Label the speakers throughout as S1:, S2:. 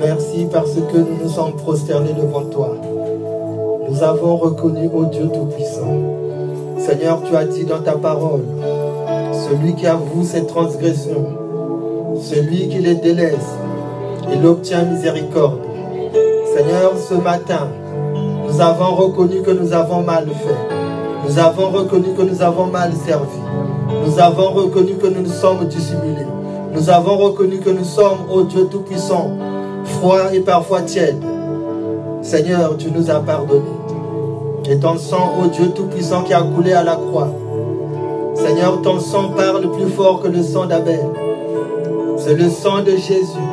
S1: Merci parce que nous nous sommes prosternés devant toi. Nous avons reconnu, ô Dieu Tout-Puissant. Seigneur, tu as dit dans ta parole, celui qui avoue ses transgressions, celui qui les délaisse, il obtient miséricorde. Seigneur, ce matin, nous avons reconnu que nous avons mal fait. Nous avons reconnu que nous avons mal servi. Nous avons reconnu que nous nous sommes dissimulés. Nous avons reconnu que nous sommes, ô Dieu Tout-Puissant, froids et parfois tièdes. Seigneur, tu nous as pardonné. Et ton sang, ô Dieu Tout-Puissant, qui a coulé à la croix. Seigneur, ton sang parle plus fort que le sang d'Abel. C'est le sang de Jésus.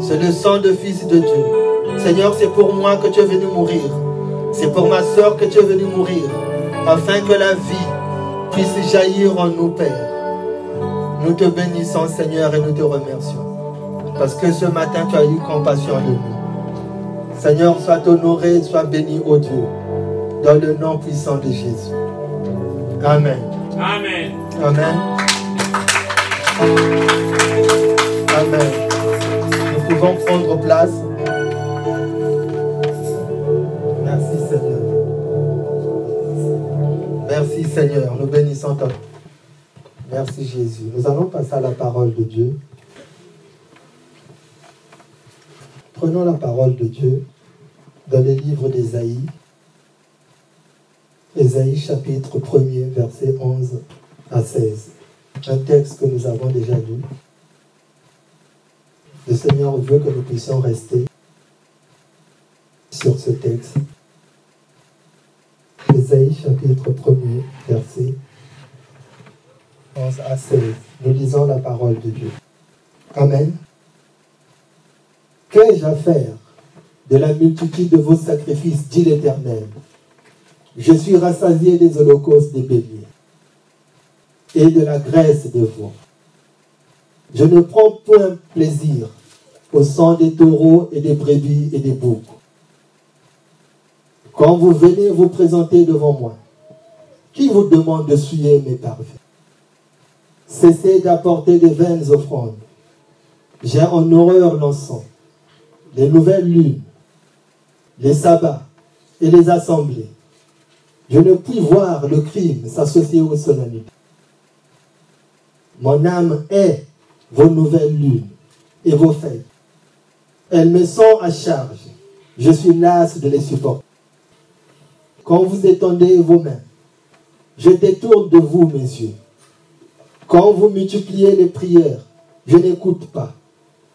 S1: C'est le sang de Fils de Dieu. Seigneur, c'est pour moi que tu es venu mourir. C'est pour ma soeur que tu es venu mourir. Afin que la vie puisse jaillir en nous, Père. Nous te bénissons, Seigneur, et nous te remercions. Parce que ce matin, tu as eu compassion de nous. Seigneur, sois honoré, sois béni, ô Dieu, dans le nom puissant de Jésus. Amen.
S2: Amen.
S1: Amen. Amen. Nous pouvons prendre place. Merci Seigneur. Merci Seigneur. Nous bénissons ton nom. Merci Jésus. Nous allons passer à la parole de Dieu. Prenons la parole de Dieu dans le livre d'Ésaïe. Ésaïe chapitre 1er, verset 11 à 16. Un texte que nous avons déjà lu. Le Seigneur veut que nous puissions rester sur ce texte. Ésaïe chapitre 1er, verset 11 à 16. Nous lisons la parole de Dieu. Amen. Qu'ai-je à faire de la multitude de vos sacrifices, dit l'Éternel? Je suis rassasié des holocaustes des béliers et de la graisse des veaux. Je ne prends point plaisir au sang des taureaux et des brebis et des boucs. Quand vous venez vous présenter devant moi, qui vous demande de souiller mes parvis Cessez d'apporter des vaines offrandes. J'ai en horreur l'encens, les nouvelles lunes, les sabbats et les assemblées. Je ne puis voir le crime s'associer aux solennités. Mon âme est vos nouvelles lunes et vos fêtes. Elles me sont à charge. Je suis las de les supporter. Quand vous étendez vos mains, je détourne de vous mes yeux. Quand vous multipliez les prières, je n'écoute pas.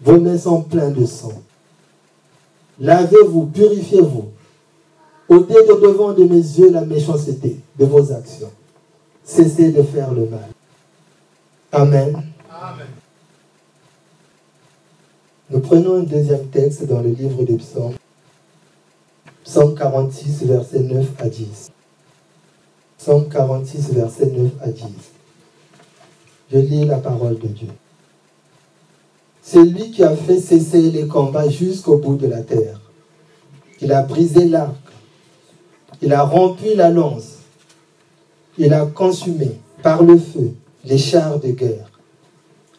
S1: Vos mains sont pleines de sang. Lavez-vous, purifiez-vous. ôtez de devant de mes yeux la méchanceté de vos actions. Cessez de faire le mal. Amen.
S2: Amen.
S1: Nous prenons un deuxième texte dans le livre des psaumes. Psaume 46, verset 9 à 10. Psaume 46, verset 9 à 10. Je lis la parole de Dieu. C'est lui qui a fait cesser les combats jusqu'au bout de la terre. Il a brisé l'arc. Il a rompu la lance. Il a consumé par le feu les chars de guerre.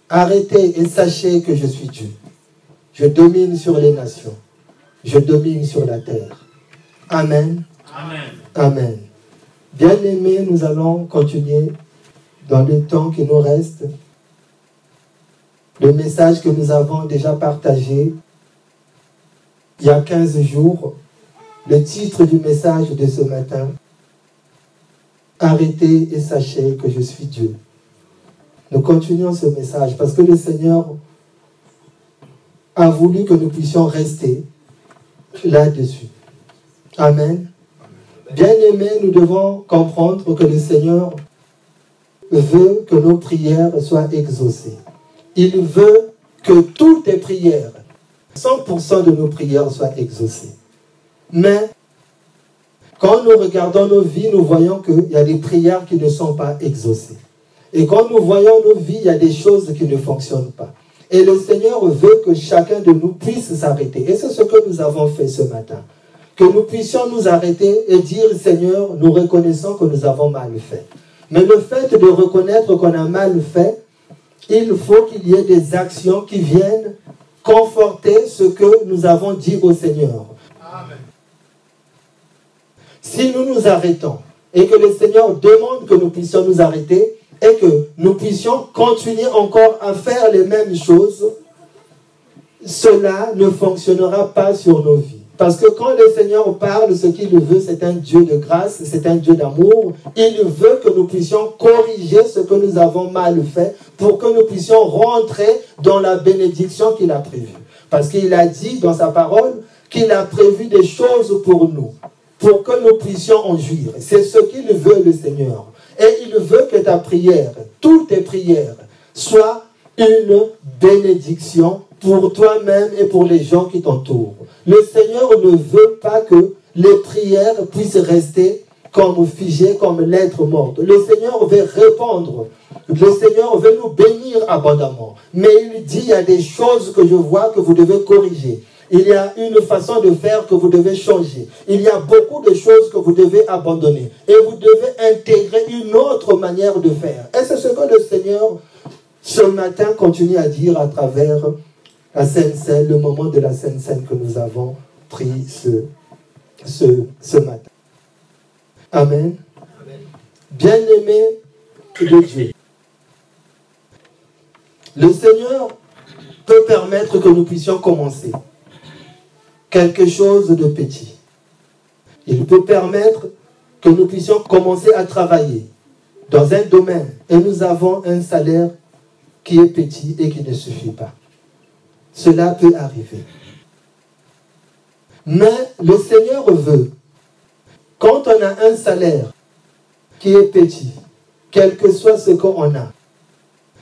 S1: Arrêtez et sachez que je suis Dieu. Je domine sur les nations. Je domine sur la terre. Amen.
S2: Amen.
S1: Amen. Bien-aimés, nous allons continuer dans le temps qui nous reste. Le message que nous avons déjà partagé il y a 15 jours, le titre du message de ce matin, Arrêtez et sachez que je suis Dieu. Nous continuons ce message parce que le Seigneur a voulu que nous puissions rester là-dessus. Amen. Bien-aimés, nous devons comprendre que le Seigneur veut que nos prières soient exaucées. Il veut que toutes tes prières, 100% de nos prières soient exaucées. Mais quand nous regardons nos vies, nous voyons qu'il y a des prières qui ne sont pas exaucées. Et quand nous voyons nos vies, il y a des choses qui ne fonctionnent pas. Et le Seigneur veut que chacun de nous puisse s'arrêter. Et c'est ce que nous avons fait ce matin. Que nous puissions nous arrêter et dire, Seigneur, nous reconnaissons que nous avons mal fait. Mais le fait de reconnaître qu'on a mal fait, il faut qu'il y ait des actions qui viennent conforter ce que nous avons dit au Seigneur. Si nous nous arrêtons et que le Seigneur demande que nous puissions nous arrêter et que nous puissions continuer encore à faire les mêmes choses, cela ne fonctionnera pas sur nos vies. Parce que quand le Seigneur parle, ce qu'il veut, c'est un Dieu de grâce, c'est un Dieu d'amour. Il veut que nous puissions corriger ce que nous avons mal fait pour que nous puissions rentrer dans la bénédiction qu'il a prévue. Parce qu'il a dit dans sa parole qu'il a prévu des choses pour nous, pour que nous puissions en jouir. C'est ce qu'il veut, le Seigneur. Et il veut que ta prière, toutes tes prières, soient une bénédiction pour toi-même et pour les gens qui t'entourent. Le Seigneur ne veut pas que les prières puissent rester comme figées, comme lettres mortes. Le Seigneur veut répondre. Le Seigneur veut nous bénir abondamment. Mais il dit, il y a des choses que je vois que vous devez corriger. Il y a une façon de faire que vous devez changer. Il y a beaucoup de choses que vous devez abandonner. Et vous devez intégrer une autre manière de faire. Et c'est ce que le Seigneur, ce matin, continue à dire à travers la Sainte Seine, le moment de la Sainte Seine que nous avons pris ce, ce, matin. Amen. Bien-aimé de Dieu. Le Seigneur peut permettre que nous puissions commencer quelque chose de petit. Il peut permettre que nous puissions commencer à travailler dans un domaine et nous avons un salaire qui est petit et qui ne suffit pas. Cela peut arriver. Mais le Seigneur veut, quand on a un salaire qui est petit, quel que soit ce qu'on a,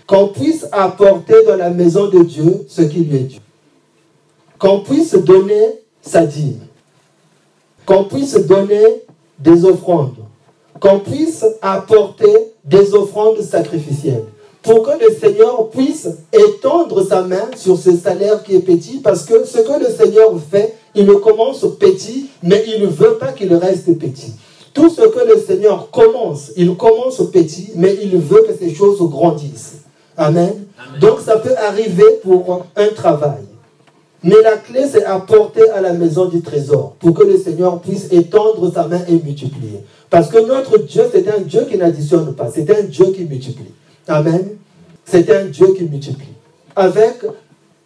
S1: qu'on puisse apporter dans la maison de Dieu ce qui lui est dû. Qu'on puisse donner sa dîme. Qu'on puisse donner des offrandes. Qu'on puisse apporter des offrandes sacrificielles pour que le Seigneur puisse étendre sa main sur ce salaire qui est petit, parce que ce que le Seigneur fait, il le commence petit, mais il ne veut pas qu'il reste petit. Tout ce que le Seigneur commence, il commence petit, mais il veut que ces choses grandissent. Amen. Donc ça peut arriver pour un travail. Mais la clé, c'est apporter à la maison du trésor pour que le Seigneur puisse étendre sa main et multiplier. Parce que notre Dieu, c'est un Dieu qui n'additionne pas, c'est un Dieu qui multiplie. Amen. C'est un Dieu qui multiplie. Avec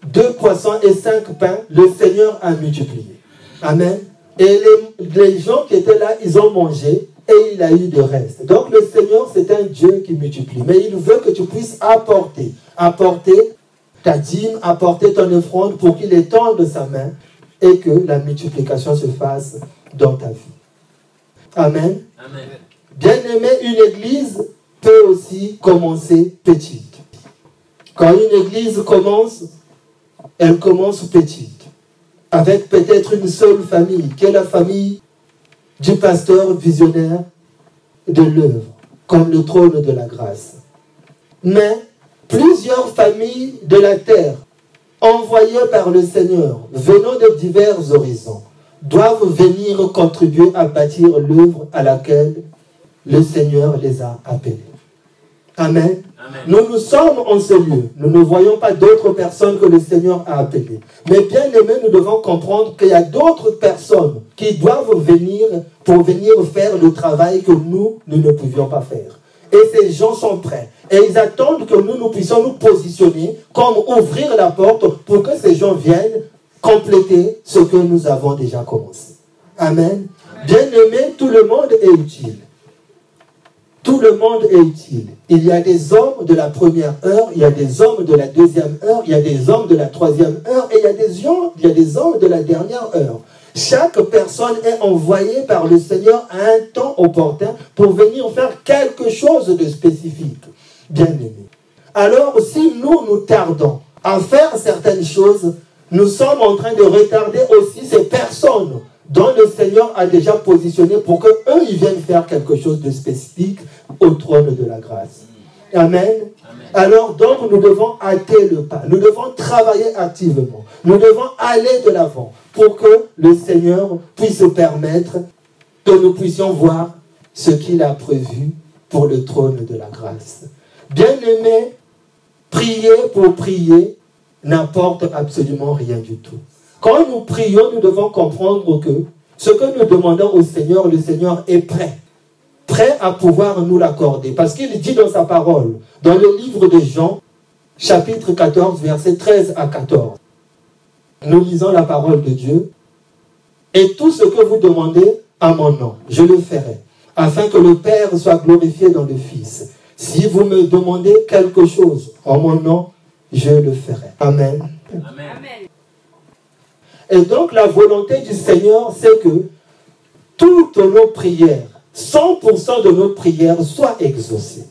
S1: deux poissons et cinq pains, le Seigneur a multiplié. Amen. Et les, gens qui étaient là, ils ont mangé et il a eu de reste. Donc le Seigneur, c'est un Dieu qui multiplie. Mais il veut que tu puisses apporter, apporter ta dîme, apporter ton offrande pour qu'il étende sa main et que la multiplication se fasse dans ta vie. Amen. Amen. Bien aimé, une église peut aussi commencer petite. Quand une église commence, elle commence petite, avec peut-être une seule famille, qui est la famille du pasteur visionnaire de l'œuvre, comme le trône de la grâce. Mais plusieurs familles de la terre, envoyées par le Seigneur, venant de divers horizons, doivent venir contribuer à bâtir l'œuvre à laquelle le Seigneur les a appelés. Amen. Nous nous sommes en ce lieu. Nous ne voyons pas d'autres personnes que le Seigneur a appelées. Mais bien aimé, nous devons comprendre qu'il y a d'autres personnes qui doivent venir pour venir faire le travail que nous, nous ne pouvions pas faire. Et ces gens sont prêts. Et ils attendent que nous, nous puissions nous positionner comme ouvrir la porte pour que ces gens viennent compléter ce que nous avons déjà commencé. Amen. Bien aimé, tout le monde est utile. Tout le monde est utile. Il y a des hommes de la première heure, il y a des hommes de la deuxième heure, il y a des hommes de la troisième heure et il y a des, gens, il y a des hommes de la dernière heure. Chaque personne est envoyée par le Seigneur à un temps opportun pour venir faire quelque chose de spécifique. Bien aimé. Alors, si nous nous tardons à faire certaines choses, nous sommes en train de retarder aussi ces personnes dont le Seigneur a déjà positionné pour qu'eux, ils viennent faire quelque chose de spécifique au trône de la grâce. Amen. Alors, donc, nous devons hâter le pas. Nous devons travailler activement. Nous devons aller de l'avant pour que le Seigneur puisse permettre que nous puissions voir ce qu'il a prévu pour le trône de la grâce. Bien aimé, prier pour prier n'apporte absolument rien du tout. Quand nous prions, nous devons comprendre que ce que nous demandons au Seigneur, le Seigneur est prêt. Prêt à pouvoir nous l'accorder. Parce qu'il dit dans sa parole, dans le livre de Jean, chapitre 14, versets 13 à 14. Nous lisons la parole de Dieu. Et tout ce que vous demandez à mon nom, je le ferai, afin que le Père soit glorifié dans le Fils. Si vous me demandez quelque chose en mon nom, je le ferai. Amen. Amen. Et donc la volonté du Seigneur, c'est que toutes nos prières, 100% de nos prières soient exaucées.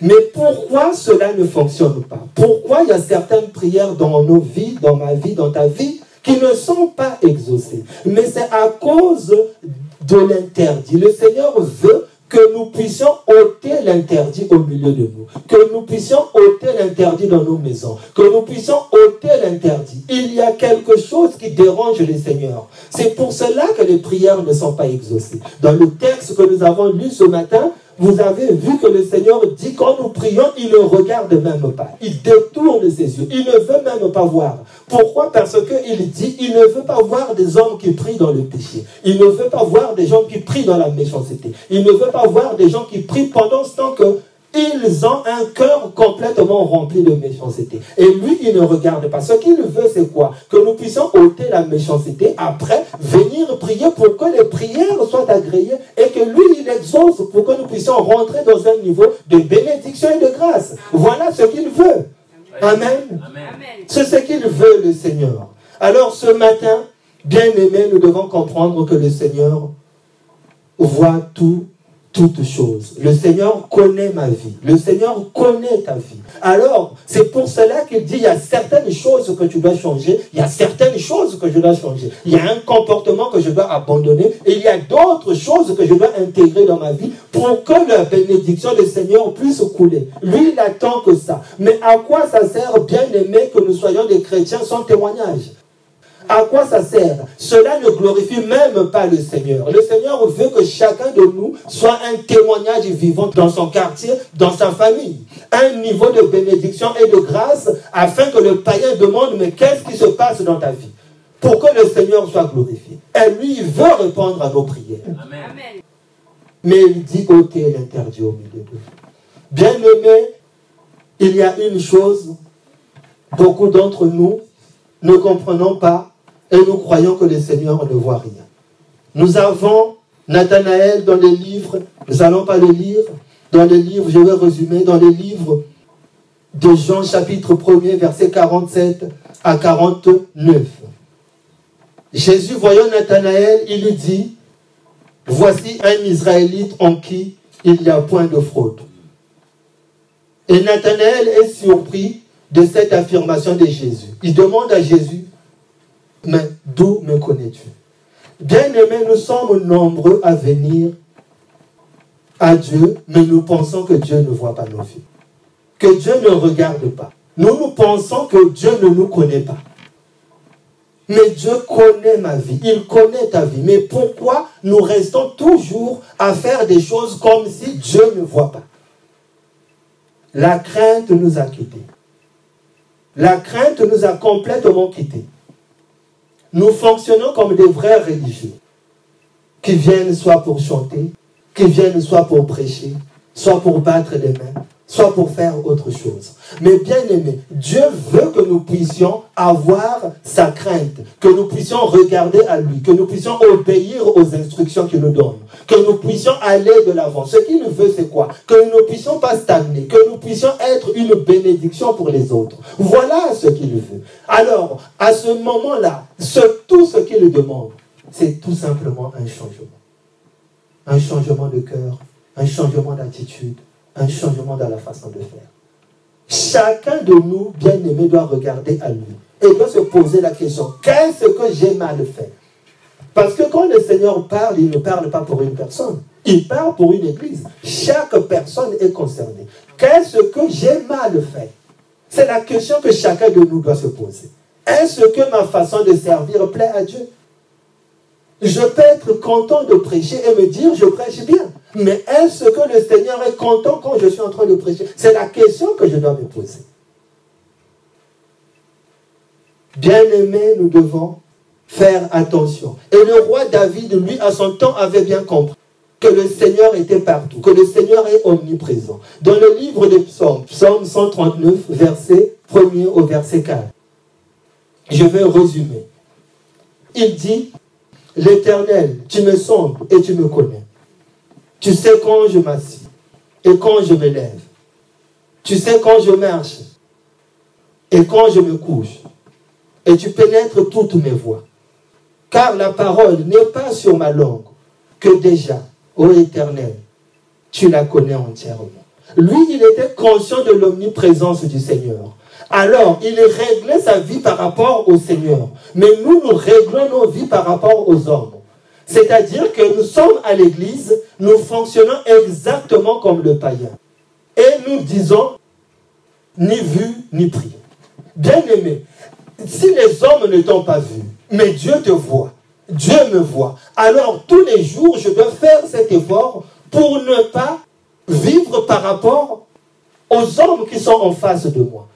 S1: Mais pourquoi cela ne fonctionne pas? Pourquoi il y a certaines prières dans nos vies, dans ma vie, dans ta vie, qui ne sont pas exaucées? Mais c'est à cause de l'interdit. Le Seigneur veut que nous puissions ôter l'interdit au milieu de nous, que nous puissions ôter l'interdit dans nos maisons, que nous puissions ôter l'interdit. Il y a quelque chose qui dérange le Seigneur. C'est pour cela que les prières ne sont pas exaucées. Dans le texte que nous avons lu ce matin, vous avez vu que le Seigneur dit quand nous prions, il ne regarde même pas. Il détourne ses yeux. Il ne veut même pas voir. Pourquoi? Parce qu'il dit, il ne veut pas voir des hommes qui prient dans le péché. Il ne veut pas voir des gens qui prient dans la méchanceté. Il ne veut pas voir des gens qui prient pendant ce temps que ils ont un cœur complètement rempli de méchanceté. Et lui, il ne regarde pas. Ce qu'il veut, c'est quoi? Que nous puissions ôter la méchanceté, après venir prier pour que les prières soient agréées et que lui, il exauce pour que nous puissions rentrer dans un niveau de bénédiction et de grâce. Voilà ce qu'il veut. Amen. C'est ce qu'il veut, le Seigneur. Alors ce matin, bien aimé, nous devons comprendre que le Seigneur voit tout toutes choses. Le Seigneur connaît ma vie. Le Seigneur connaît ta vie. Alors, c'est pour cela qu'il dit, il y a certaines choses que tu dois changer, il y a certaines choses que je dois changer. Il y a un comportement que je dois abandonner et il y a d'autres choses que je dois intégrer dans ma vie pour que la bénédiction du Seigneur puisse couler. Lui, il attend que ça. Mais à quoi ça sert, bien aimé, que nous soyons des chrétiens sans témoignage? À quoi ça sert? Cela ne glorifie même pas le Seigneur. Le Seigneur veut que chacun de nous soit un témoignage vivant dans son quartier, dans sa famille. Un niveau de bénédiction et de grâce afin que le païen demande, mais qu'est-ce qui se passe dans ta vie? Pour que le Seigneur soit glorifié. Et lui, il veut répondre à nos prières. Amen. Mais il dit ôtez l'interdit au milieu de vous. Bien aimé, il y a une chose, beaucoup d'entre nous ne comprenons pas et nous croyons que le Seigneur ne voit rien. Nous avons Nathanaël dans les livres, nous n'allons pas le lire, dans les livres, je vais résumer, dans les livres de Jean chapitre 1er, verset 47 à 49. Jésus, voyant Nathanaël, il lui dit, voici un Israélite en qui il n'y a point de fraude. Et Nathanaël est surpris de cette affirmation de Jésus. Il demande à Jésus, mais d'où me connais-tu? Bien-aimés, nous sommes nombreux à venir à Dieu, mais nous pensons que Dieu ne voit pas nos vies. Que Dieu ne regarde pas. Nous, nous pensons que Dieu ne nous connaît pas. Mais Dieu connaît ma vie, il connaît ta vie. Mais pourquoi nous restons toujours à faire des choses comme si Dieu ne voit pas? La crainte nous a quittés. La crainte nous a complètement quittés nous fonctionnons comme des vrais religieux qui viennent soit pour chanter, qui viennent soit pour prêcher, soit pour battre les mains, soit pour faire autre chose. Mais bien aimé, Dieu veut que nous puissions avoir sa crainte, que nous puissions regarder à lui, que nous puissions obéir aux instructions qu'il nous donne, que nous puissions aller de l'avant. Ce qu'il veut, c'est quoi? Que nous ne puissions pas stagner, que nous puissions être une bénédiction pour les autres. Voilà ce qu'il veut. Alors, à ce moment-là, tout ce qu'il demande, c'est tout simplement un changement. Un changement de cœur, un changement d'attitude, un changement dans la façon de faire. Chacun de nous, bien aimé, doit regarder à lui et doit se poser la question, qu'est-ce que j'ai mal fait? Parce que quand le Seigneur parle, il ne parle pas pour une personne, il parle pour une église. Chaque personne est concernée. Qu'est-ce que j'ai mal fait? C'est la question que chacun de nous doit se poser. Est-ce que ma façon de servir plaît à Dieu? Je peux être content de prêcher et me dire, je prêche bien. Mais est-ce que le Seigneur est content quand je suis en train de prêcher? C'est la question que je dois me poser. Bien-aimés, nous devons faire attention. Et le roi David, lui, à son temps, avait bien compris que le Seigneur était partout, que le Seigneur est omniprésent. Dans le livre des psaumes, psaume 139, verset 1er au verset 4, je vais résumer. Il dit, L'Éternel, tu me sondes et tu me connais. Tu sais quand je m'assis et quand je me lève. Tu sais quand je marche et quand je me couche. Et tu pénètres toutes mes voies. Car la parole n'est pas sur ma langue que déjà, ô Éternel, tu la connais entièrement. Lui, il était conscient de l'omniprésence du Seigneur. Alors, il réglait sa vie par rapport au Seigneur. Mais nous, nous réglons nos vies par rapport aux hommes. C'est-à-dire que nous sommes à l'église, nous fonctionnons exactement comme le païen. Et nous disons, ni vu, ni pris. Bien aimé, si les hommes ne t'ont pas vu, mais Dieu te voit, Dieu me voit, alors tous les jours, je dois faire cet effort pour ne pas vivre par rapport aux hommes qui sont en face de moi.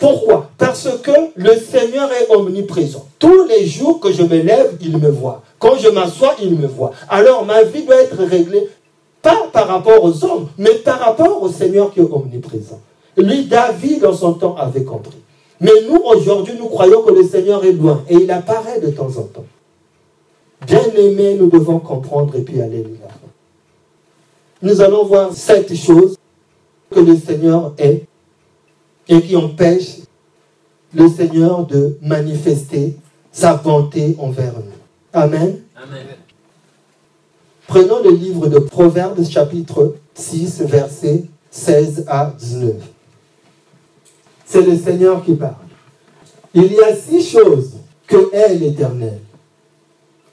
S1: Pourquoi? Parce que le Seigneur est omniprésent. Tous les jours que je me lève, il me voit. Quand je m'assois, il me voit. Alors ma vie doit être réglée, pas par rapport aux hommes, mais par rapport au Seigneur qui est omniprésent. Lui, David, en son temps, avait compris. Mais nous, aujourd'hui, nous croyons que le Seigneur est loin et il apparaît de temps en temps. Bien aimé, nous devons comprendre et puis aller. Nous allons voir cette chose que le Seigneur est et qui empêche le Seigneur de manifester sa bonté envers nous. Amen. Amen. Prenons le livre de Proverbes chapitre 6, versets 16 à 19. C'est le Seigneur qui parle. Il y a six choses que est l'Éternel,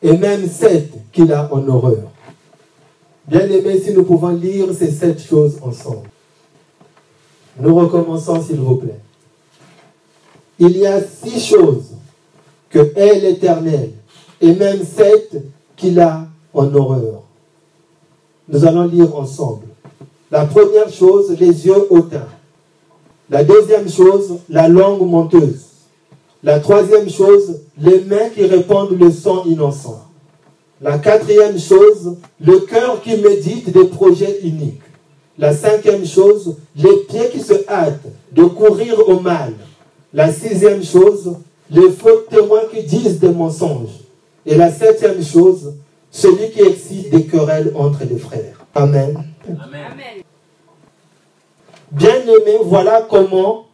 S1: et même sept qu'il a en horreur. Bien aimé, si nous pouvons lire ces sept choses ensemble. Nous recommençons, s'il vous plaît. Il y a six choses que est l'Éternel, et même sept qu'il a en horreur. Nous allons lire ensemble. La première chose, les yeux hautains. La deuxième chose, la langue menteuse. La troisième chose, les mains qui répandent le sang innocent. La quatrième chose, le cœur qui médite des projets uniques. La cinquième chose, les pieds qui se hâtent de courir au mal. La sixième chose, les faux témoins qui disent des mensonges. Et la septième chose, celui qui excite des querelles entre les frères. Amen. Amen. Bien-aimés, voilà comment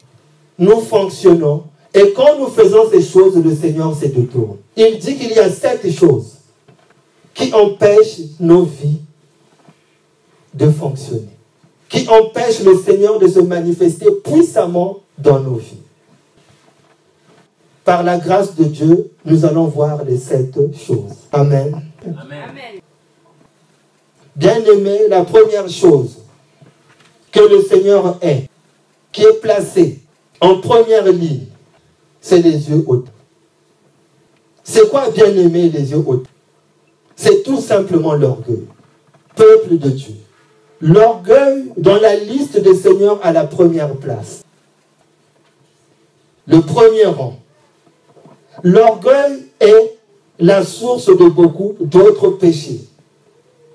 S1: nous fonctionnons. Et quand nous faisons ces choses, le Seigneur se détourne. Il dit qu'il y a sept choses qui empêchent nos vies de fonctionner, qui empêchent le Seigneur de se manifester puissamment dans nos vies. Par la grâce de Dieu, nous allons voir les sept choses. Amen. Amen. Bien-aimé, la première chose, que le Seigneur est, qui est placé en première ligne, c'est les yeux hauts. C'est quoi bien aimer les yeux hauts C'est tout simplement l'orgueil. Peuple de Dieu. L'orgueil dans la liste des seigneurs à la première place. Le premier rang. L'orgueil est la source de beaucoup d'autres péchés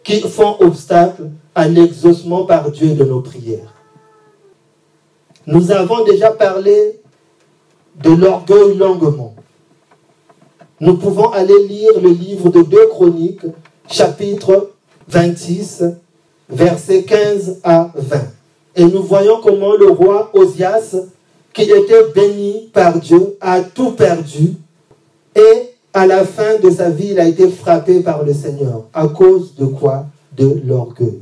S1: qui font obstacle à l'exaucement par Dieu de nos prières. Nous avons déjà parlé de l'orgueil longuement. Nous pouvons aller lire le livre de 2 Chroniques, chapitre 26, versets 15 à 20. Et nous voyons comment le roi Osias, qui était béni par Dieu, a tout perdu. Et à la fin de sa vie, il a été frappé par le Seigneur. À cause de quoi? De l'orgueil.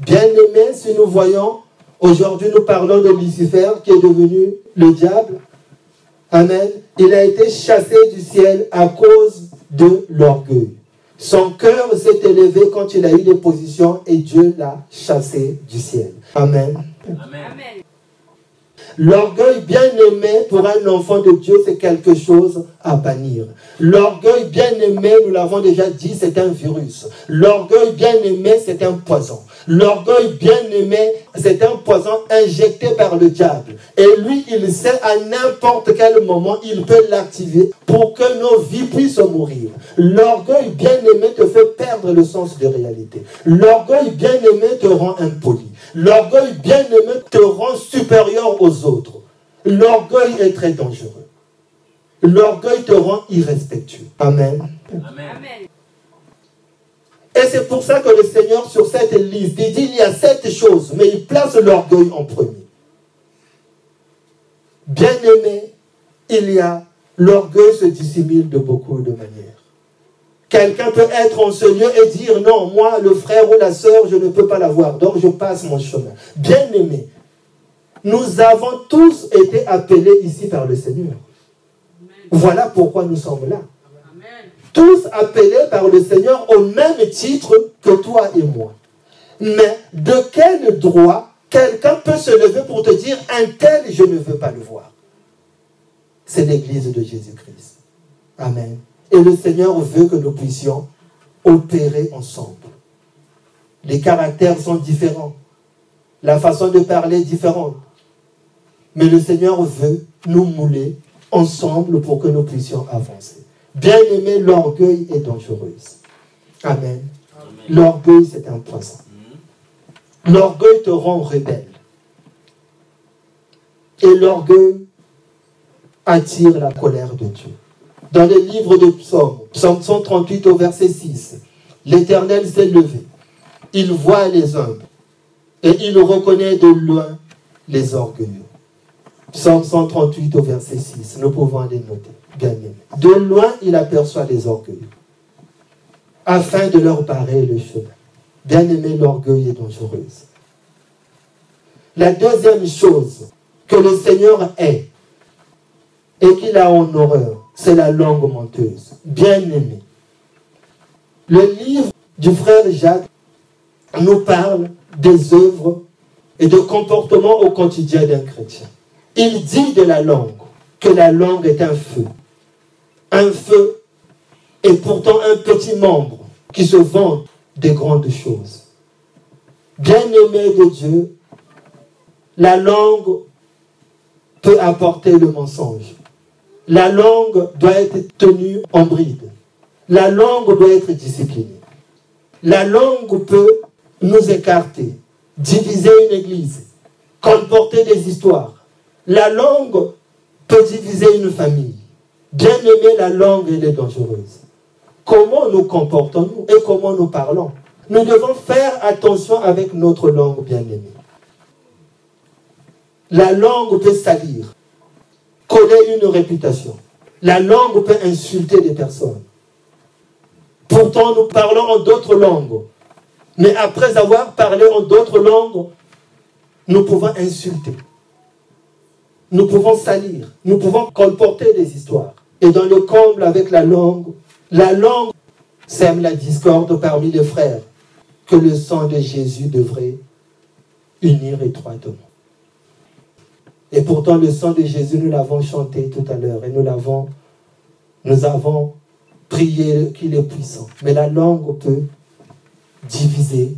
S1: Bien-aimés, si nous voyons, aujourd'hui nous parlons de Lucifer qui est devenu le diable. Amen. Il a été chassé du ciel à cause de l'orgueil. Son cœur s'est élevé quand il a eu des positions et Dieu l'a chassé du ciel. Amen. Amen. L'orgueil bien-aimé pour un enfant de Dieu, c'est quelque chose à bannir. L'orgueil bien-aimé, nous l'avons déjà dit, c'est un virus. L'orgueil bien-aimé, c'est un poison. L'orgueil bien-aimé c'est un poison injecté par le diable. Et lui, il sait à n'importe quel moment, il peut l'activer pour que nos vies puissent mourir. L'orgueil bien-aimé te fait perdre le sens de réalité. L'orgueil bien-aimé te rend impoli. L'orgueil bien-aimé te rend supérieur aux autres. L'orgueil est très dangereux. L'orgueil te rend irrespectueux. Amen. Amen. Et c'est pour ça que le Seigneur, sur cette liste, il dit il y a sept choses, mais il place l'orgueil en premier. Bien aimé, il y a l'orgueil se dissimule de beaucoup de manières. Quelqu'un peut être en ce lieu et dire non, moi, le frère ou la sœur, je ne peux pas l'avoir, donc je passe mon chemin. Bien aimé, nous avons tous été appelés ici par le Seigneur. Voilà pourquoi nous sommes là tous appelés par le Seigneur au même titre que toi et moi. Mais de quel droit quelqu'un peut se lever pour te dire un tel, je ne veux pas le voir C'est l'église de Jésus-Christ. Amen. Et le Seigneur veut que nous puissions opérer ensemble. Les caractères sont différents. La façon de parler est différente. Mais le Seigneur veut nous mouler ensemble pour que nous puissions avancer. Bien aimé, l'orgueil est dangereux. Amen. L'orgueil, c'est un poison. L'orgueil te rend rebelle. Et l'orgueil attire la colère de Dieu. Dans le livre de Psaume, Psaume 138 au verset 6, l'Éternel s'est levé. Il voit les hommes et il reconnaît de loin les orgueilleux. Psaume 138 au verset 6, nous pouvons les noter. De loin, il aperçoit les orgueils, afin de leur barrer le chemin. Bien-aimé, l'orgueil est dangereuse. La deuxième chose que le Seigneur est et qu'il a en horreur, c'est la langue menteuse. Bien-aimé. Le livre du frère Jacques nous parle des œuvres et de comportements au quotidien d'un chrétien. Il dit de la langue que la langue est un feu un feu et pourtant un petit membre qui se vante des grandes choses. Bien-aimé de Dieu, la langue peut apporter le mensonge. La langue doit être tenue en bride. La langue doit être disciplinée. La langue peut nous écarter, diviser une église, comporter des histoires. La langue peut diviser une famille. Bien aimé, la langue, elle est dangereuse. Comment nous comportons-nous et comment nous parlons? Nous devons faire attention avec notre langue, bien aimée. La langue peut salir, coller une réputation. La langue peut insulter des personnes. Pourtant, nous parlons en d'autres langues. Mais après avoir parlé en d'autres langues, nous pouvons insulter. Nous pouvons salir. Nous pouvons comporter des histoires et dans le comble avec la langue. La langue sème la discorde parmi les frères que le sang de Jésus devrait unir étroitement. Et pourtant, le sang de Jésus, nous l'avons chanté tout à l'heure et nous l'avons, nous avons prié qu'il est puissant. Mais la langue peut diviser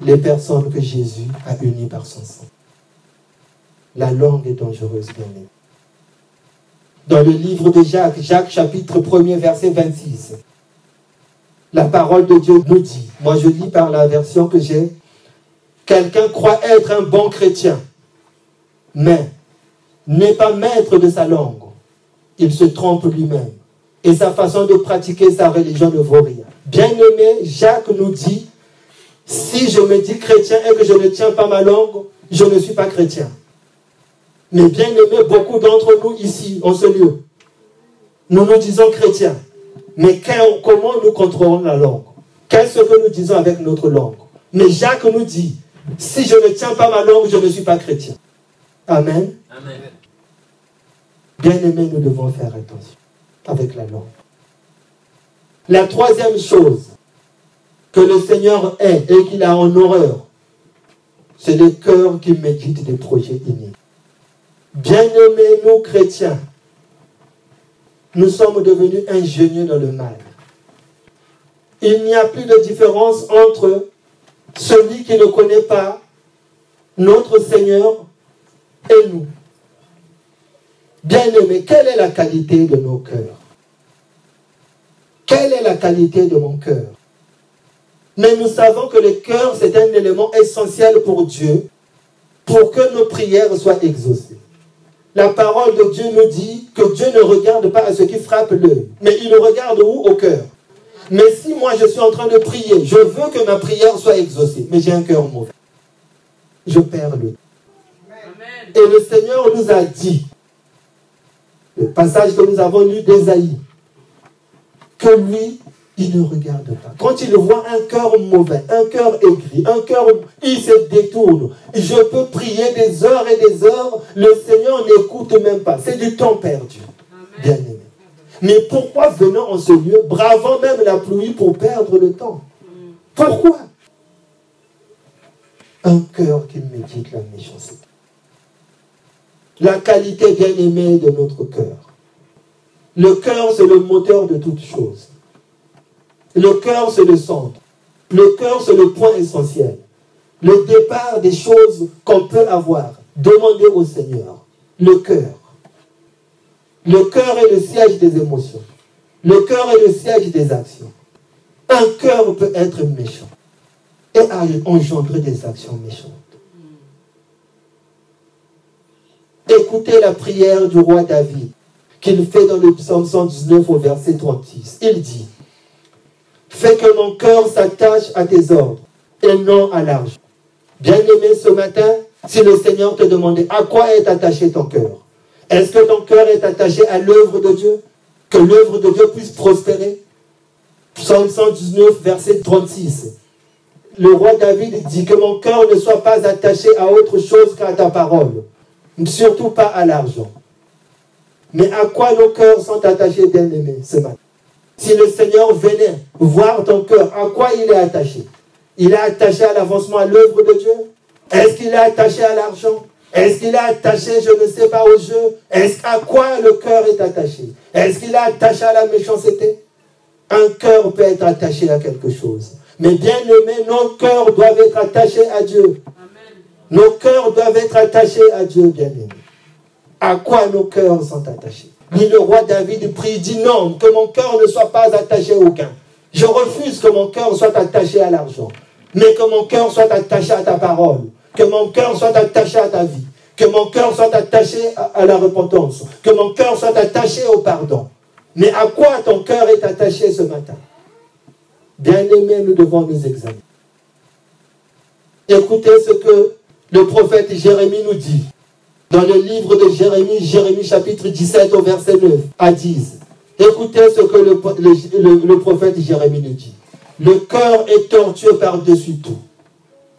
S1: les personnes que Jésus a unies par son sang. La langue est dangereuse, bien dans le livre de Jacques, Jacques chapitre 1er, verset 26. La parole de Dieu nous dit, moi je lis par la version que j'ai, quelqu'un croit être un bon chrétien, mais n'est pas maître de sa langue. Il se trompe lui-même. Et sa façon de pratiquer sa religion ne vaut rien. Bien aimé, Jacques nous dit, si je me dis chrétien et que je ne tiens pas ma langue, je ne suis pas chrétien. Mais bien aimé, beaucoup d'entre nous ici, en ce lieu, nous nous disons chrétiens. Mais comment nous contrôlons la langue? Qu'est-ce que nous disons avec notre langue? Mais Jacques nous dit, si je ne tiens pas ma langue, je ne suis pas chrétien. Amen. Amen. Bien aimé, nous devons faire attention avec la langue. La troisième chose que le Seigneur est et qu'il a en horreur, c'est le cœur qui médite des projets iniques. Bien-aimés, nous chrétiens, nous sommes devenus ingénieux dans le mal. Il n'y a plus de différence entre celui qui ne connaît pas notre Seigneur et nous. Bien-aimé, quelle est la qualité de nos cœurs? Quelle est la qualité de mon cœur? Mais nous savons que le cœur, c'est un élément essentiel pour Dieu, pour que nos prières soient exaucées. La parole de Dieu nous dit que Dieu ne regarde pas à ce qui frappe l'œil, mais il regarde où? Au cœur. Mais si moi je suis en train de prier, je veux que ma prière soit exaucée, mais j'ai un cœur mauvais, je perds le. Et le Seigneur nous a dit, le passage que nous avons lu d'Ésaïe, que lui, il ne regarde pas. Quand il voit un cœur mauvais, un cœur aigri, un cœur, il se détourne. Je peux prier des heures et des heures, le Seigneur n'écoute même pas. C'est du temps perdu, bien aimé. Mais pourquoi venant en ce lieu, bravant même la pluie pour perdre le temps? Pourquoi? Un cœur qui médite la méchanceté. La qualité bien-aimée de notre cœur. Le cœur, c'est le moteur de toute chose. Le cœur, c'est le centre. Le cœur, c'est le point essentiel. Le départ des choses qu'on peut avoir. Demander au Seigneur. Le cœur. Le cœur est le siège des émotions. Le cœur est le siège des actions. Un cœur peut être méchant et engendrer des actions méchantes. Écoutez la prière du roi David qu'il fait dans le psaume 119 au verset 36. Il dit, Fais que mon cœur s'attache à tes ordres et non à l'argent. Bien-aimé, ce matin, si le Seigneur te demandait à quoi est attaché ton cœur, est-ce que ton cœur est attaché à l'œuvre de Dieu? Que l'œuvre de Dieu puisse prospérer? Psaume 119, verset 36. Le roi David dit que mon cœur ne soit pas attaché à autre chose qu'à ta parole, surtout pas à l'argent. Mais à quoi nos cœurs sont attachés, bien-aimés, ce matin? Si le Seigneur venait voir ton cœur, à quoi il est attaché? Il est attaché à l'avancement à l'œuvre de Dieu? Est-ce qu'il est attaché à l'argent? Est-ce qu'il est attaché, je ne sais pas, au jeu? Est-ce à quoi le cœur est attaché? Est-ce qu'il est attaché à la méchanceté? Un cœur peut être attaché à quelque chose. Mais bien aimé, nos cœurs doivent être attachés à Dieu. Nos cœurs doivent être attachés à Dieu, bien aimé. À quoi nos cœurs sont attachés? Ni le roi David prie, dit non, que mon cœur ne soit pas attaché à aucun. Je refuse que mon cœur soit attaché à l'argent, mais que mon cœur soit attaché à ta parole que mon cœur soit attaché à ta vie, que mon cœur soit attaché à, la repentance, que mon cœur soit attaché au pardon. Mais à quoi ton cœur est attaché ce matin? Bien-aimés, nous devons nous examiner. Écoutez ce que le prophète Jérémie nous dit. Dans le livre de Jérémie, Jérémie chapitre 17 au verset 9 à 10. Écoutez ce que le, prophète Jérémie nous dit. Le cœur est tortueux par-dessus tout.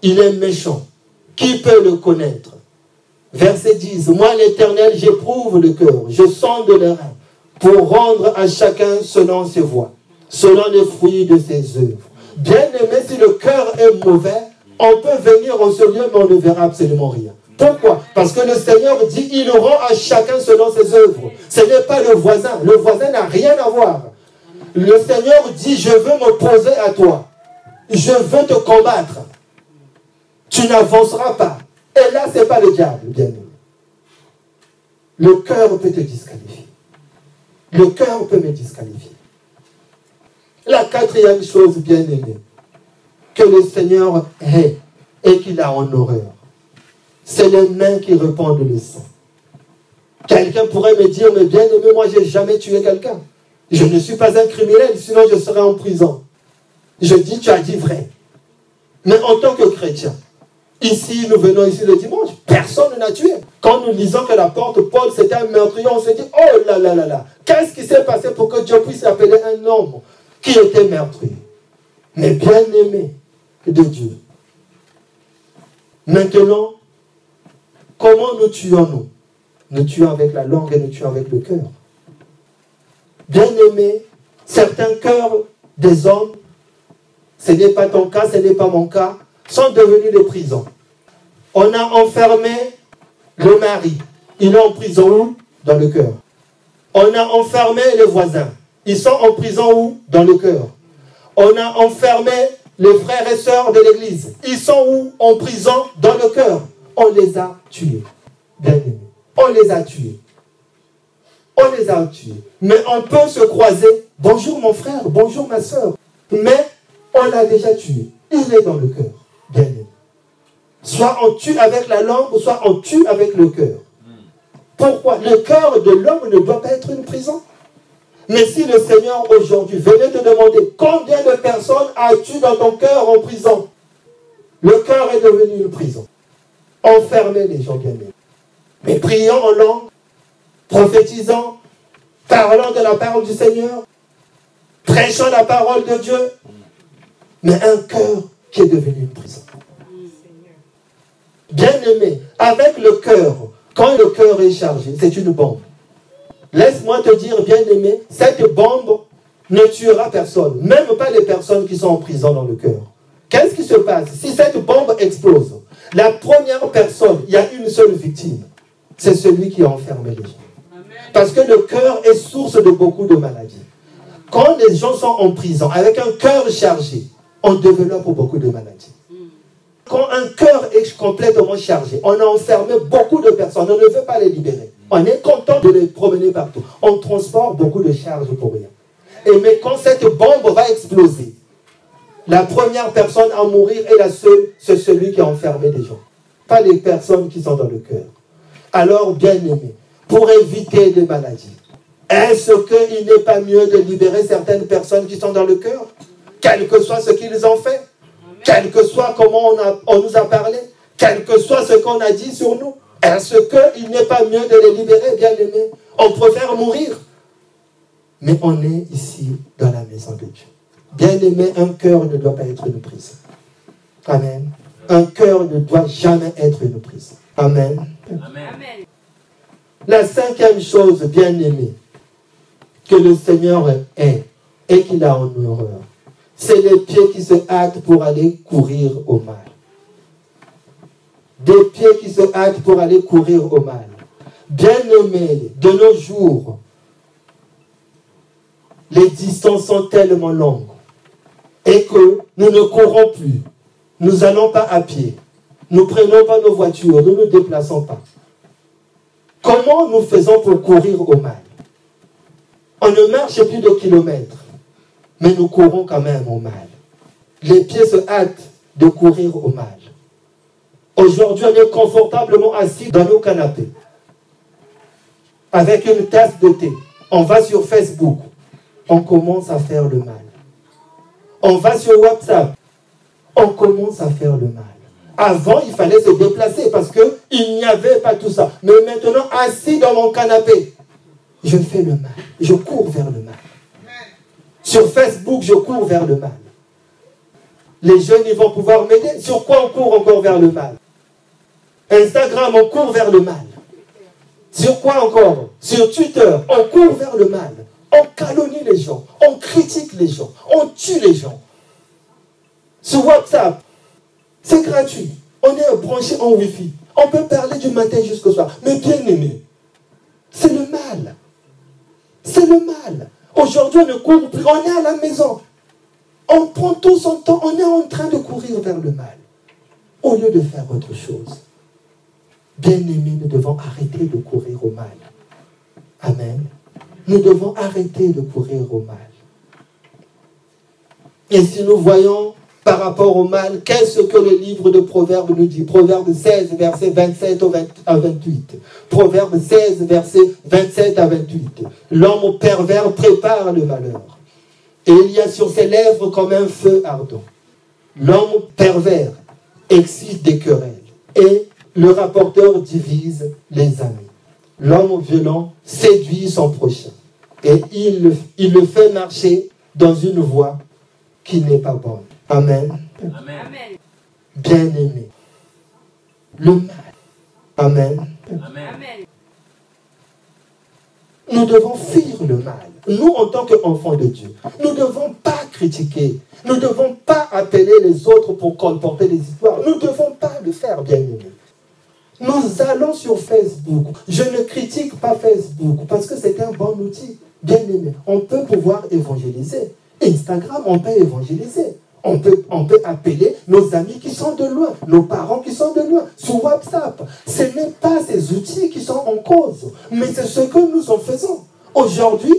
S1: Il est méchant. Qui peut le connaître? Verset 10. Moi, l'Éternel, j'éprouve le cœur, je sonde les reins, pour rendre à chacun selon ses voies, selon les fruits de ses œuvres. Bien aimé, si le cœur est mauvais, on peut venir en ce lieu, mais on ne verra absolument rien. Pourquoi? Parce que le Seigneur dit, il rend à chacun selon ses œuvres. Ce n'est pas le voisin. Le voisin n'a rien à voir. Le Seigneur dit, je veux m'opposer à toi. Je veux te combattre tu n'avanceras pas. Et là, ce n'est pas le diable, bien aimé. Le cœur peut te disqualifier. Le cœur peut me disqualifier. La quatrième chose, bien aimée, que le Seigneur hait et qu'il a en horreur, c'est les mains qui répandent le sang. Quelqu'un pourrait me dire, mais bien aimé, moi, je n'ai jamais tué quelqu'un. Je ne suis pas un criminel, sinon je serais en prison. Je dis, tu as dit vrai. Mais en tant que chrétien, Ici, nous venons ici le dimanche, personne n'a tué. Quand nous lisons que la porte Paul, c'était un meurtrier, on se dit, oh là là là là, qu'est-ce qui s'est passé pour que Dieu puisse appeler un homme qui était meurtrier? Mais bien aimé de Dieu. Maintenant, comment nous tuons-nous? Nous tuons avec la langue et nous tuons avec le cœur. Bien aimé, certains cœurs des hommes, ce n'est pas ton cas, ce n'est pas mon cas, sont devenus des prisons. On a enfermé le mari. Il est en prison où? Dans le cœur. On a enfermé les voisins. Ils sont en prison où? Dans le cœur. On a enfermé les frères et sœurs de l'église. Ils sont où? En prison Dans le cœur. On les a tués. Bien. On les a tués. On les a tués. Mais on peut se croiser. Bonjour mon frère, bonjour ma soeur. Mais on l'a déjà tué. Il est dans le cœur. Bien aimé. Soit on tue avec la langue, soit on tue avec le cœur. Pourquoi? Le cœur de l'homme ne doit pas être une prison. Mais si le Seigneur aujourd'hui venait te demander combien de personnes as-tu dans ton cœur en prison? Le cœur est devenu une prison. Enfermez les gens bien aimés. Mais prions en langue, prophétisant, parlant de la parole du Seigneur, prêchant la parole de Dieu, mais un cœur qui est devenu une prison. Bien aimé, avec le cœur, quand le cœur est chargé, c'est une bombe. Laisse-moi te dire, bien aimé, cette bombe ne tuera personne, même pas les personnes qui sont en prison dans le cœur. Qu'est-ce qui se passe? Si cette bombe explose La première personne, il y a une seule victime, c'est celui qui a enfermé les gens. Parce que le cœur est source de beaucoup de maladies. Quand les gens sont en prison avec un cœur chargé, on développe beaucoup de maladies. Quand un cœur est complètement chargé, on a enfermé beaucoup de personnes, on ne veut pas les libérer. On est content de les promener partout. On transporte beaucoup de charges pour rien. Et mais quand cette bombe va exploser, la première personne à mourir est la seule, c'est celui qui a enfermé des gens. Pas les personnes qui sont dans le cœur. Alors, bien aimé, pour éviter des maladies, est-ce qu'il n'est pas mieux de libérer certaines personnes qui sont dans le cœur? Quel que soit ce qu'ils ont fait, quel que soit comment on, on nous a parlé, quel que soit ce qu'on a dit sur nous est-ce qu'il n'est pas mieux de les libérer, bien aimés On préfère mourir. Mais on est ici dans la maison de Dieu. Bien aimé, un cœur ne doit pas être une prise. Amen. Un cœur ne doit jamais être une prise. Amen. Amen. La cinquième chose, bien aimée, que le Seigneur est et qu'il a en horreur, c'est les pieds qui se hâtent pour aller courir au mal des pieds qui se hâtent pour aller courir au mal. Bien-aimés, de nos jours, les distances sont tellement longues et que nous ne courons plus. Nous n'allons pas à pied. Nous ne prenons pas nos voitures. Nous ne nous déplaçons pas. Comment nous faisons pour courir au mal? On ne marche plus de kilomètres, mais nous courons quand même au mal. Les pieds se hâtent de courir au mal. Aujourd'hui, on est confortablement assis dans nos canapés, avec une tasse de thé. On va sur Facebook, on commence à faire le mal. On va sur WhatsApp, on commence à faire le mal. Avant, il fallait se déplacer parce qu'il n'y avait pas tout ça. Mais maintenant, assis dans mon canapé, je fais le mal. Je cours vers le mal. Sur Facebook, je cours vers le mal. Les jeunes, ils vont pouvoir m'aider. Sur quoi on court encore vers le mal? Instagram, on court vers le mal. Sur quoi encore? Sur Twitter, on court vers le mal. On calomnie les gens, on critique les gens, on tue les gens. Sur WhatsApp, c'est gratuit. On est branché en Wi-Fi. On peut parler du matin jusqu'au soir. Mais bien aimé, c'est le mal. C'est le mal. Aujourd'hui, on ne court plus. On est à la maison. On prend tout son temps. On est en train de courir vers le mal. Au lieu de faire autre chose. Bien-aimés, nous devons arrêter de courir au mal. Amen. Nous devons arrêter de courir au mal. Et si nous voyons par rapport au mal, qu'est-ce que le livre de Proverbes nous dit? Proverbe 16, verset 27 à 28. Proverbe 16, verset 27 à 28. L'homme pervers prépare le malheur. Et il y a sur ses lèvres comme un feu ardent. L'homme pervers excite des querelles. Et le rapporteur divise les amis. L'homme violent séduit son prochain. Et il, il le fait marcher dans une voie qui n'est pas bonne. Amen. Amen. Bien-aimé. Le mal. Amen. Amen. Nous devons fuir le mal. Nous, en tant qu'enfants de Dieu, nous ne devons pas critiquer. Nous ne devons pas appeler les autres pour comporter des histoires. Nous ne devons pas le faire, bien-aimé. Nous allons sur Facebook. Je ne critique pas Facebook parce que c'est un bon outil. Bien aimé. On peut pouvoir évangéliser. Instagram, on peut évangéliser. On peut, on peut appeler nos amis qui sont de loin, nos parents qui sont de loin, sur WhatsApp. Ce n'est pas ces outils qui sont en cause, mais c'est ce que nous en faisons. Aujourd'hui,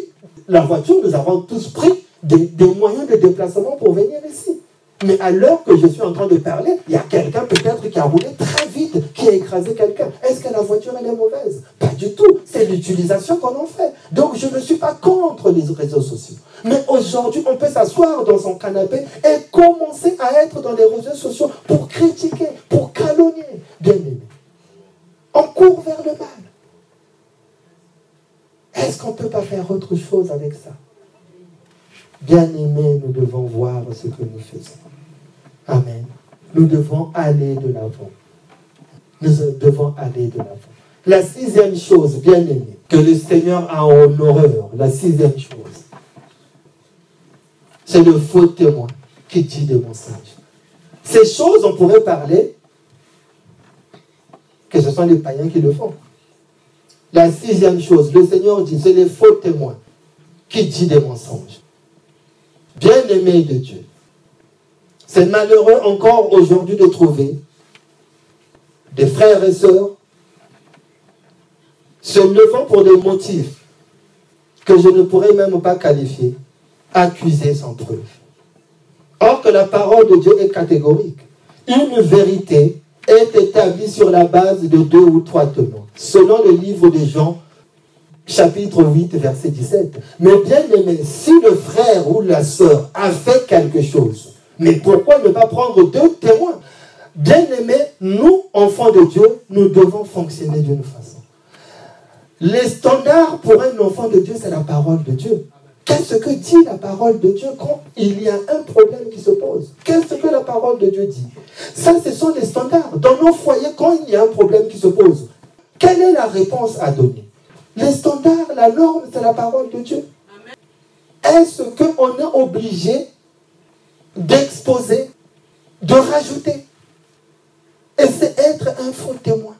S1: la voiture, nous avons tous pris des, moyens de déplacement pour venir ici. Mais à l'heure que je suis en train de parler, il y a quelqu'un peut-être qui a roulé très vite, qui a écrasé quelqu'un. Est-ce que la voiture, elle est mauvaise? Pas du tout. C'est l'utilisation qu'on en fait. Donc, je ne suis pas contre les réseaux sociaux. Mais aujourd'hui, on peut s'asseoir dans son canapé et commencer à être dans les réseaux sociaux pour critiquer, pour calomnier. Bien aimé. On court vers le mal. Est-ce qu'on ne peut pas faire autre chose avec ça? Bien aimé, nous devons voir ce que nous faisons. Amen. Nous devons aller de l'avant. Nous devons aller de l'avant. La sixième chose, bien aimé, que le Seigneur a en horreur, la sixième chose, c'est le faux témoin qui dit des mensonges. Ces choses, on pourrait parler que ce sont les païens qui le font. La sixième chose, le Seigneur dit, c'est les faux témoins qui disent des mensonges. Bien-aimés de Dieu, c'est malheureux encore aujourd'hui de trouver des frères et sœurs se levant pour des motifs que je ne pourrais même pas qualifier, accusés sans preuve. Or que la parole de Dieu est catégorique. Une vérité est établie sur la base de deux ou trois tenants, selon le livre de Jean, chapitre 8, verset 17. Mais bien aimé, si le frère ou la sœur a fait quelque chose, mais pourquoi ne pas prendre deux témoins? Bien aimé, nous, enfants de Dieu, nous devons fonctionner d'une façon. Les standards pour un enfant de Dieu, c'est la parole de Dieu. Qu'est-ce que dit la parole de Dieu quand il y a un problème qui se pose? Qu'est-ce que la parole de Dieu dit? Ça, ce sont les standards. Dans nos foyers, quand il y a un problème qui se pose, quelle est la réponse à donner? Les standards, la norme, c'est la parole de Dieu. Est-ce qu'on est obligé d'exposer, de rajouter? Et c'est être un faux témoin.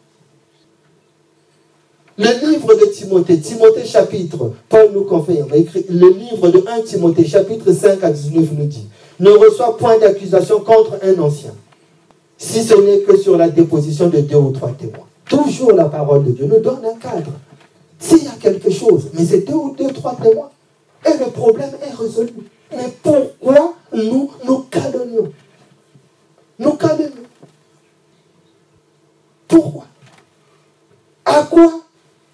S1: Le livre de Timothée, Timothée chapitre, Paul nous confirme, écrit, le livre de 1 Timothée chapitre 5 à 19 nous dit, ne reçoit point d'accusation contre un ancien, si ce n'est que sur la déposition de deux ou trois témoins. Toujours la parole de Dieu nous donne un cadre. S'il y a quelque chose, mais c'est deux ou deux, trois témoins, et le problème est résolu. Mais pourquoi nous nous calomnions? Nous calomnions. Pourquoi? À quoi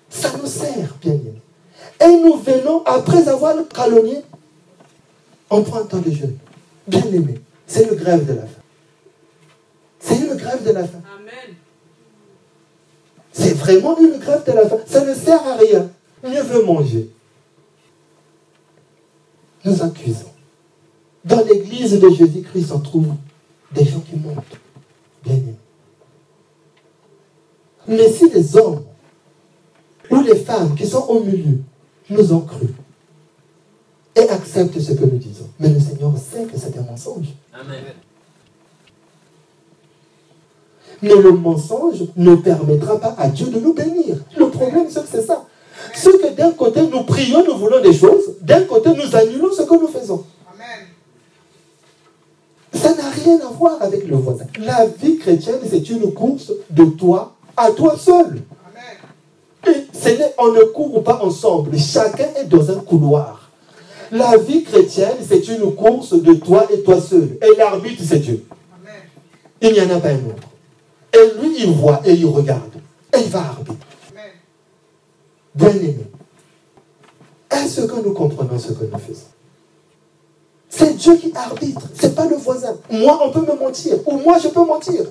S1: ça nous sert, bien aimé? Et nous venons, après avoir calomnié, on prend un temps de jeûne. Bien aimé, c'est une grève de la faim. C'est une grève de la faim. Amen. C'est vraiment une grève de la faim. Ça ne sert à rien. Mieux veut manger. Nous accusons. Dans l'église de Jésus-Christ, on trouve des gens qui montent. Bien. Mais si les hommes ou les femmes qui sont au milieu nous ont cru et acceptent ce que nous disons. Mais le Seigneur sait que c'est un mensonge. Amen. Mais le mensonge ne permettra pas à Dieu de nous bénir. Le problème, c'est que c'est ça. Ce que d'un côté nous prions, nous voulons des choses, d'un côté nous annulons ce que nous faisons. Amen. Ça n'a rien à voir avec le voisin. La vie chrétienne, c'est une course de toi à toi seul on ne court pas ensemble. Chacun est dans un couloir. La vie chrétienne, c'est une course de toi et toi seul. Et l'arbitre, c'est Dieu. Il n'y en a pas un autre. Et lui, il voit et il regarde. Et il va arbitrer. Bien aimé. Est-ce que nous comprenons ce que nous faisons? C'est Dieu qui arbitre. Ce n'est pas le voisin. Moi, on peut me mentir. Ou moi, je peux mentir.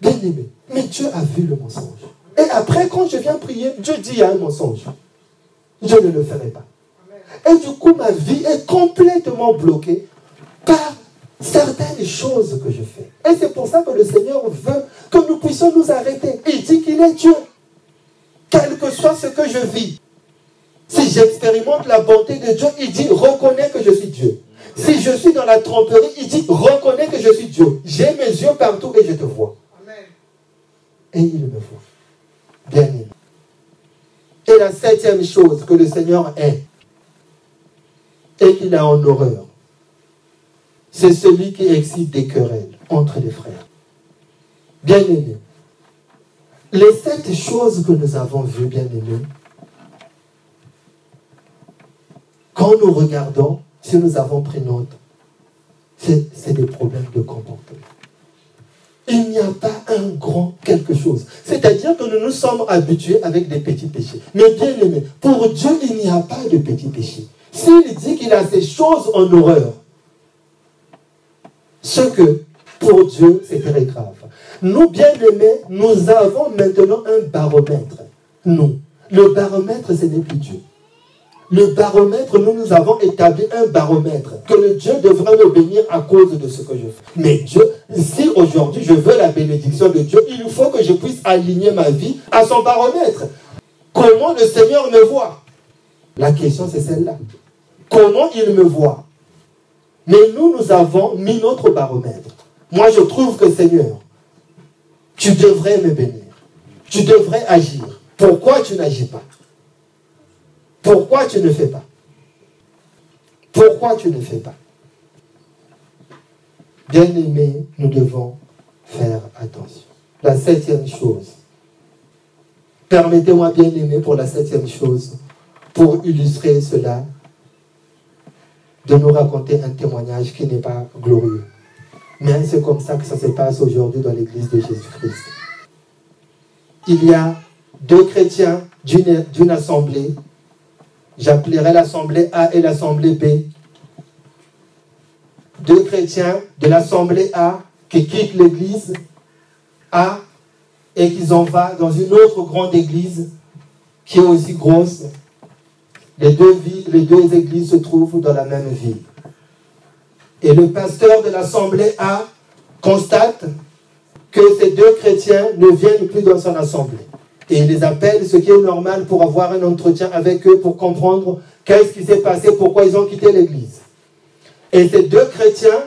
S1: Bien aimé. Mais Dieu a vu le mensonge. Et après, quand je viens prier, Dieu dit il y a un mensonge. Je ne le ferai pas. Et du coup, ma vie est complètement bloquée par certaines choses que je fais. Et c'est pour ça que le Seigneur veut que nous puissions nous arrêter. Il dit qu'il est Dieu. Quel que soit ce que je vis. Si j'expérimente la bonté de Dieu, il dit reconnais que je suis Dieu. Si je suis dans la tromperie, il dit reconnais que je suis Dieu. J'ai mes yeux partout et je te vois. Et il me voit bien aimé. Et la septième chose que le Seigneur est et qu'il a en horreur, c'est celui qui excite des querelles entre les frères. Bien aimé, les sept choses que nous avons vues, bien aimé, quand nous regardons, si nous avons pris note, c'est des problèmes de comportement. Il n'y a pas un grand quelque chose. C'est-à-dire que nous nous sommes habitués avec des petits péchés. Mais bien aimé, pour Dieu, il n'y a pas de petits péchés. S'il dit qu'il a ces choses en horreur, ce que pour Dieu, c'est très grave. Nous, bien aimés, nous avons maintenant un baromètre. Nous. Le baromètre, ce n'est plus Dieu. Le baromètre, nous, nous avons établi un baromètre que le Dieu devrait me bénir à cause de ce que je fais. Mais Dieu, si aujourd'hui je veux la bénédiction de Dieu, il faut que je puisse aligner ma vie à son baromètre. Comment le Seigneur me voit? La question, c'est celle-là. Comment il me voit? Mais nous, nous avons mis notre baromètre. Moi, je trouve que Seigneur, tu devrais me bénir. Tu devrais agir. Pourquoi tu n'agis pas? Pourquoi tu ne fais pas? Pourquoi tu ne fais pas? Bien aimé, nous devons faire attention. La septième chose. Permettez-moi, bien aimé, pour la septième chose, pour illustrer cela, de nous raconter un témoignage qui n'est pas glorieux. Mais c'est comme ça que ça se passe aujourd'hui dans l'église de Jésus-Christ. Il y a deux chrétiens d'une assemblée. J'appellerai l'assemblée A et l'assemblée B. Deux chrétiens de l'assemblée A qui quittent l'église A et qui en vont dans une autre grande église qui est aussi grosse. Les deux, les deux églises se trouvent dans la même ville. Et le pasteur de l'assemblée A constate que ces deux chrétiens ne viennent plus dans son assemblée. Et il les appelle, ce qui est normal pour avoir un entretien avec eux, pour comprendre qu'est-ce qui s'est passé, pourquoi ils ont quitté l'église. Et ces deux chrétiens,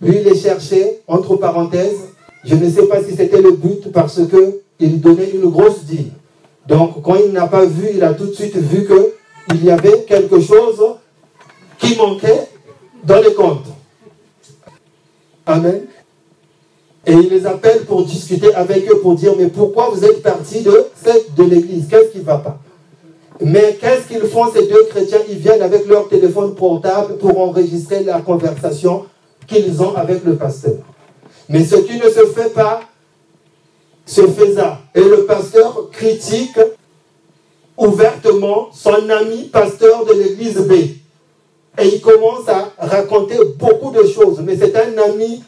S1: lui, les cherchait, entre parenthèses, je ne sais pas si c'était le but parce qu'il donnait une grosse dîme. Donc, quand il n'a pas vu, il a tout de suite vu qu'il y avait quelque chose qui manquait dans les comptes. Amen. Et il les appelle pour discuter avec eux, pour dire, mais pourquoi vous êtes partis de, de l'église? Qu'est-ce qui ne va pas? Mais qu'est-ce qu'ils font ces deux chrétiens? Ils viennent avec leur téléphone portable pour enregistrer la conversation qu'ils ont avec le pasteur. Mais ce qui ne se fait pas, se faisait. Et le pasteur critique ouvertement son ami pasteur de l'église B. Et il commence à raconter beaucoup de choses. Mais c'est un ami,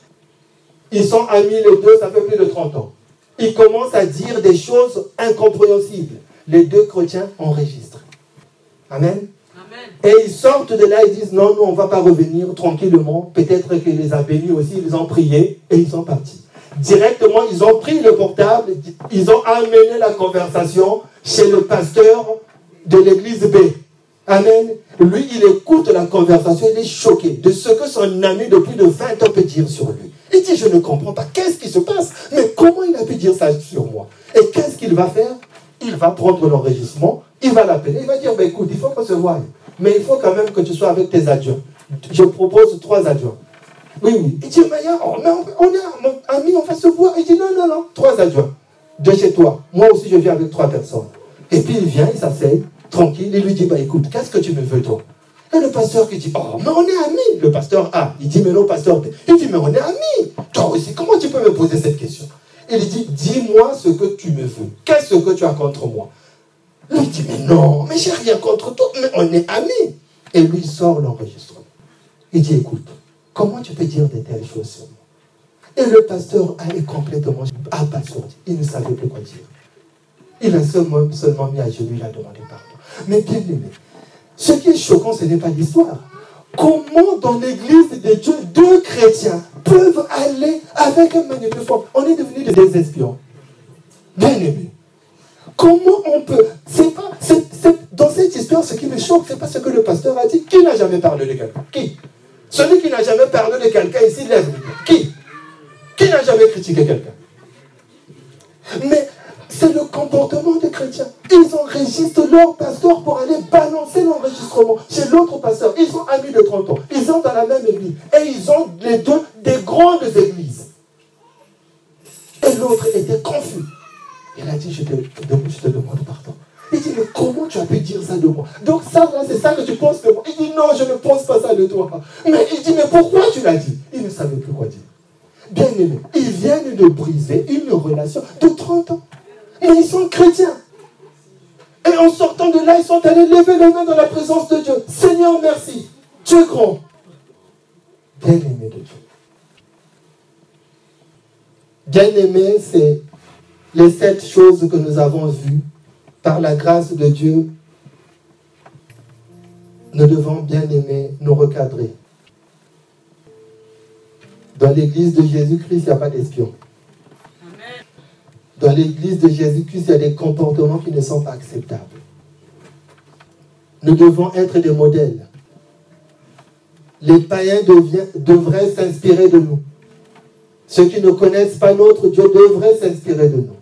S1: ils sont amis les deux, ça fait plus de 30 ans. Il commence à dire des choses incompréhensibles. Les deux chrétiens enregistrent. Amen. Et ils sortent de là, ils disent non, nous, on ne va pas revenir tranquillement. Peut-être qu'il les a bénis aussi, ils ont prié et ils sont partis. Directement, ils ont pris le portable, ils ont amené la conversation chez le pasteur de l'église B. Amen. Lui, il écoute la conversation, il est choqué de ce que son ami de plus de 20 ans peut dire sur lui. Il dit, je ne comprends pas, qu'est-ce qui se passe? Mais comment il a pu dire ça sur moi? Et qu'est-ce qu'il va faire? Il va prendre l'enregistrement, il va l'appeler, il va dire, bah, écoute, il faut qu'on se voie. Mais il faut quand même que tu sois avec tes adjoints. Je propose trois adjoints. Oui. Il dit, mais on, on est amis, on va se voir. Il dit, non, non, non, trois adjoints de chez toi. Moi aussi, je viens avec trois personnes. Et puis il vient, il s'asseye, tranquille, il lui dit, bah écoute, qu'est-ce que tu me veux toi? Et le pasteur qui dit, oh, mais on est amis. Le pasteur A, il dit, mais non, pasteur B. Il dit, mais on est amis. Toi aussi, comment tu peux me poser cette question? Il dit, dis-moi ce que tu me veux. Qu'est-ce que tu as contre moi? Lui dit, mais non, mais j'ai rien contre toi, mais on est amis. Et lui sort l'enregistrement. Il dit, écoute, comment tu peux dire de telles choses sur moi et le pasteur a complètement abasourdi. Il ne savait plus quoi dire. Il a seulement, seulement mis à genoux, il a demandé pardon. Mais bien aimé, ce qui est choquant, ce n'est pas l'histoire. Comment dans l'église de Dieu, deux chrétiens peuvent aller avec un manipulateur On est devenus des espions. Bien aimé. Comment on peut C'est pas, dans cette histoire, ce qui me choque, c'est pas ce que le pasteur a dit. Qui n'a jamais parlé de quelqu'un? Qui? Celui qui n'a jamais parlé de quelqu'un ici lève. Qui? Qui n'a jamais critiqué quelqu'un? Mais C'est le comportement des chrétiens. Ils enregistrent leur pasteur pour aller balancer l'enregistrement chez l'autre pasteur. Ils sont amis de 30 ans. Ils sont dans la même église. Et ils ont les deux des grandes églises. Et l'autre était confus. Il a dit, je te demande pardon. Il dit, mais comment tu as pu dire ça de moi? Donc ça, c'est ça que tu penses de moi. Il dit, non, je ne pense pas ça de toi. Mais il dit, mais pourquoi tu l'as dit? Il ne savait plus quoi dire. Bien aimé, ils viennent de briser une relation de 30 ans. Mais ils sont chrétiens. Et en sortant de là, ils sont allés lever les mains dans la présence de Dieu. Seigneur, merci. Tu es grand. Bien aimé de Dieu. Bien aimé, c'est les sept choses que nous avons vues par la grâce de Dieu, nous devons bien aimer nous recadrer. Dans l'église de Jésus-Christ, il n'y a pas d'espion. Dans l'église de Jésus-Christ, il y a des comportements qui ne sont pas acceptables. Nous devons être des modèles. Les païens devraient s'inspirer de nous. Ceux qui ne connaissent pas notre Dieu devraient s'inspirer de nous.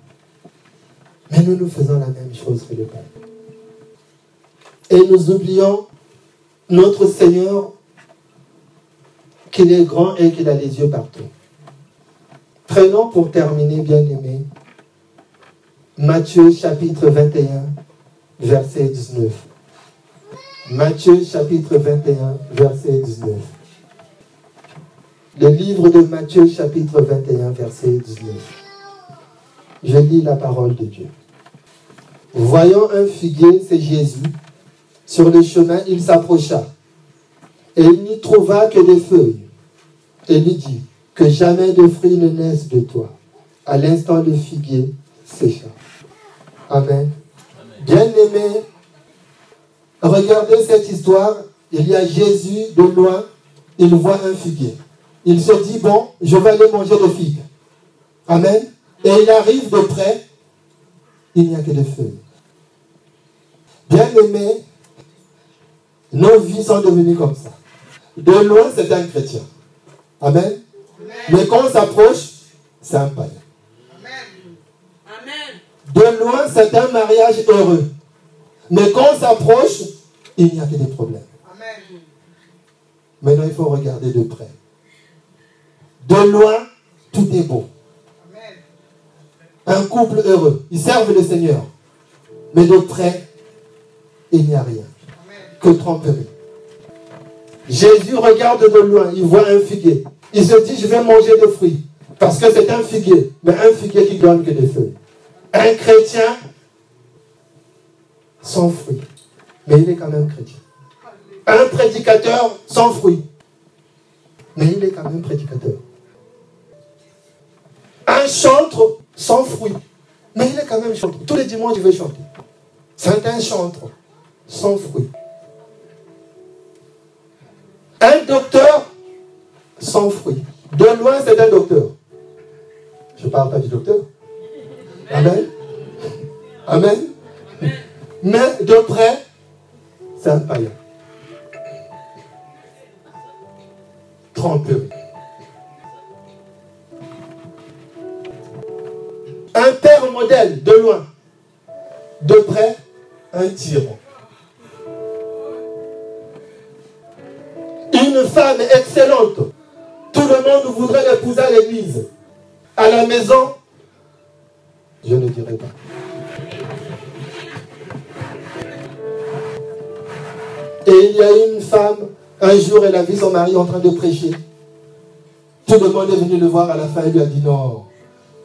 S1: Mais nous, nous faisons la même chose que le Père. Et nous oublions notre Seigneur, qu'il est grand et qu'il a les yeux partout. Prenons pour terminer, bien aimé, Matthieu chapitre 21, verset 19. Matthieu chapitre 21, verset 19. Le livre de Matthieu chapitre 21, verset 19. Je lis la parole de Dieu. Voyant un figuier, c'est Jésus, sur le chemin, il s'approcha. Et il n'y trouva que des feuilles. Et lui dit, que jamais de fruits ne naissent de toi. À l'instant, le figuier sécha. Amen. Bien aimé, regardez cette histoire. Il y a Jésus de loin, il voit un figuier. Il se dit, bon, je vais aller manger des figues. Amen. Et il arrive de près, il n'y a que des feuilles. Bien aimé, nos vies sont devenues comme ça. De loin, c'est un chrétien. Amen. Mais quand on s'approche, c'est un païen. Amen. De loin, c'est un mariage heureux. Mais quand on s'approche, il n'y a que des problèmes. Amen. Maintenant, il faut regarder de près. De loin, tout est beau. Un couple heureux. Ils servent le Seigneur. Mais de près, il n'y a rien. Que tromperie. Jésus regarde de loin, il voit un figuier. Il se dit, je vais manger des fruits. Parce que c'est un figuier. Mais un figuier qui donne que des feuilles. Un chrétien sans fruits. Mais il est quand même chrétien. Un prédicateur sans fruits. Mais il est quand même prédicateur. Un chantre sans fruits. Mais il est quand même chanteur. Tous les dimanches, il veut chanter. C'est un chantre sans fruits. Un docteur sans fruits. De loin, c'est un docteur. Je ne parle pas du docteur. Amen. Amen. Mais de près, c'est un païen. Tromperie. Un père modèle, de loin. De près, un tyran. Une femme excellente. Tout le monde voudrait l'épouser à l'église. À la maison, je ne dirai pas. Et il y a une femme, un jour, elle a vu son mari en train de prêcher. Tout le monde est venu le voir à la fin et lui a dit non.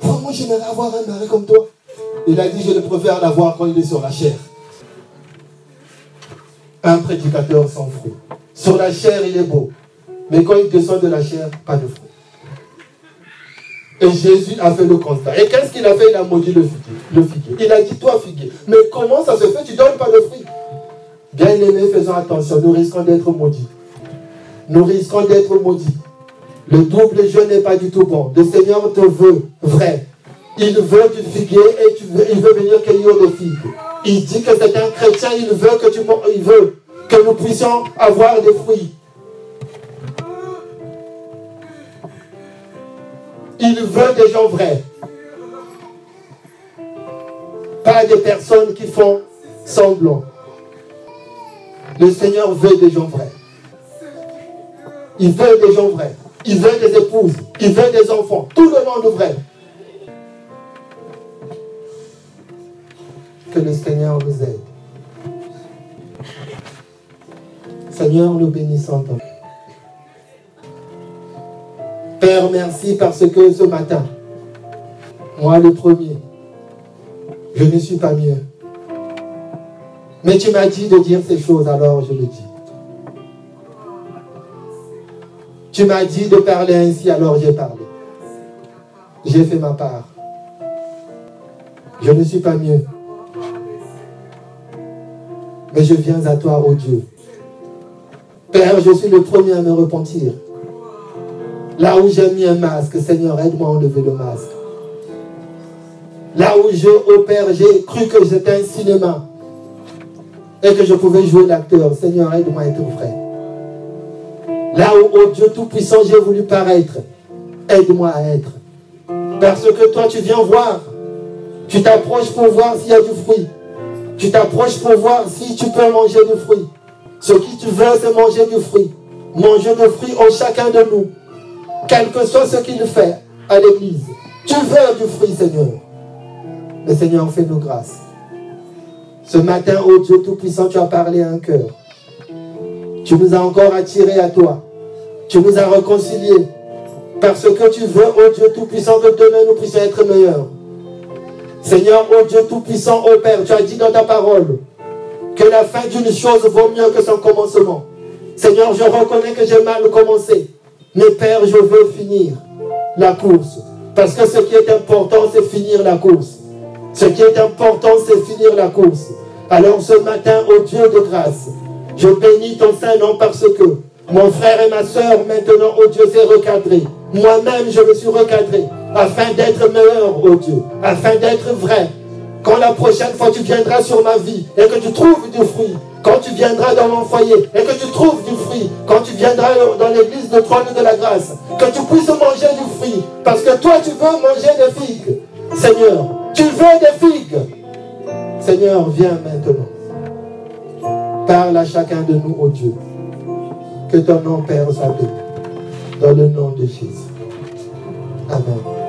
S1: Moi, j'aimerais avoir un mari comme toi. Il a dit, je le préfère l'avoir quand il est sur la chair. Un prédicateur sans fruit. Sur la chair, il est beau. Mais quand il descend de la chair, pas de fruit. Et Jésus a fait le constat. Et qu'est-ce qu'il a fait? Il a maudit le figuier. Il a dit, toi figuier, mais comment ça se fait? Tu ne donnes pas de fruit Bien aimés, faisons attention, nous risquons d'être maudits. Nous risquons d'être maudits. Le double jeu n'est pas du tout bon. Le Seigneur te veut vrai. Il veut du figuier et il veut venir cueillir des figues. Il dit que c'est un chrétien, il veut que tu il veut que nous puissions avoir des fruits. Il veut des gens vrais. pas des personnes qui font semblant. Le Seigneur veut des gens vrais. Il veut des gens vrais. Il veut des épouses. Il veut des enfants. Tout le monde vrai. Que le Seigneur nous aide. Seigneur, nous bénissons ton Père, merci parce que ce matin, moi le premier, je ne suis pas mieux. Mais tu m'as dit de dire ces choses, alors je le dis. Tu m'as dit de parler ainsi, alors j'ai parlé. J'ai fait ma part. Je ne suis pas mieux. Mais je viens à toi, ô Dieu. Père, je suis le premier à me repentir. Là où j'ai mis un masque, Seigneur, aide-moi à enlever le masque. Là où je opère, j'ai cru que c'était un cinéma et que je pouvais jouer l'acteur. Seigneur, aide-moi à être vrai. Là où, oh Dieu Tout-Puissant, j'ai voulu paraître, aide-moi à être. Parce que toi, tu viens voir. Tu t'approches pour voir s'il y a du fruit. Tu t'approches pour voir si tu peux manger du fruit. Ce qui tu veux, c'est manger du fruit. Manger du fruit en chacun de nous. Quel que soit ce qu'il fait à l'église. Tu veux du fruit, Seigneur. Mais Seigneur, fais-nous grâce. Ce matin, ô Dieu Tout-Puissant, tu as parlé à un cœur. Tu nous as encore attirés à toi. Tu nous as réconciliés. Parce que tu veux, ô Dieu Tout-Puissant, que demain nous puissions être meilleurs. Seigneur, ô Dieu Tout-Puissant, ô Père, tu as dit dans ta parole que la fin d'une chose vaut mieux que son commencement. Seigneur, je reconnais que j'ai mal commencé. Mais Père, je veux finir la course. Parce que ce qui est important, c'est finir la course. Ce qui est important, c'est finir la course. Alors ce matin, ô Dieu de grâce, je bénis ton Saint-Nom parce que mon frère et ma soeur, maintenant, ô Dieu, s'est recadré. Moi-même, je me suis recadré afin d'être meilleur, ô Dieu, afin d'être vrai. Quand la prochaine fois tu viendras sur ma vie et que tu trouves du fruit, quand tu viendras dans mon foyer et que tu trouves du fruit, quand tu viendras dans l'église de trône de la grâce, que tu puisses manger du fruit, parce que toi tu veux manger des figues. Seigneur, tu veux des figues. Seigneur, viens maintenant. Parle à chacun de nous, ô Dieu. Que ton nom, Père, béni. Dans le nom de Jésus. Amen.